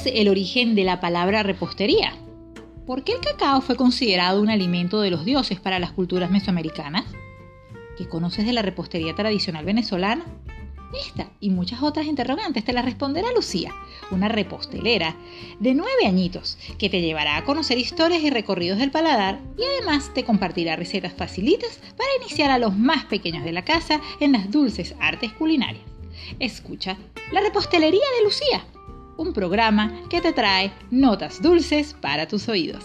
¿Sabes el origen de la palabra repostería? ¿Por qué el cacao fue considerado un alimento de los dioses para las culturas mesoamericanas? ¿Qué conoces de la repostería tradicional venezolana? Esta y muchas otras interrogantes te las responderá Lucía, una repostelera de nueve añitos, que te llevará a conocer historias y recorridos del paladar y además te compartirá recetas facilitas para iniciar a los más pequeños de la casa en las dulces artes culinarias. Escucha La Repostelería de Lucía, un programa que te trae notas dulces para tus oídos.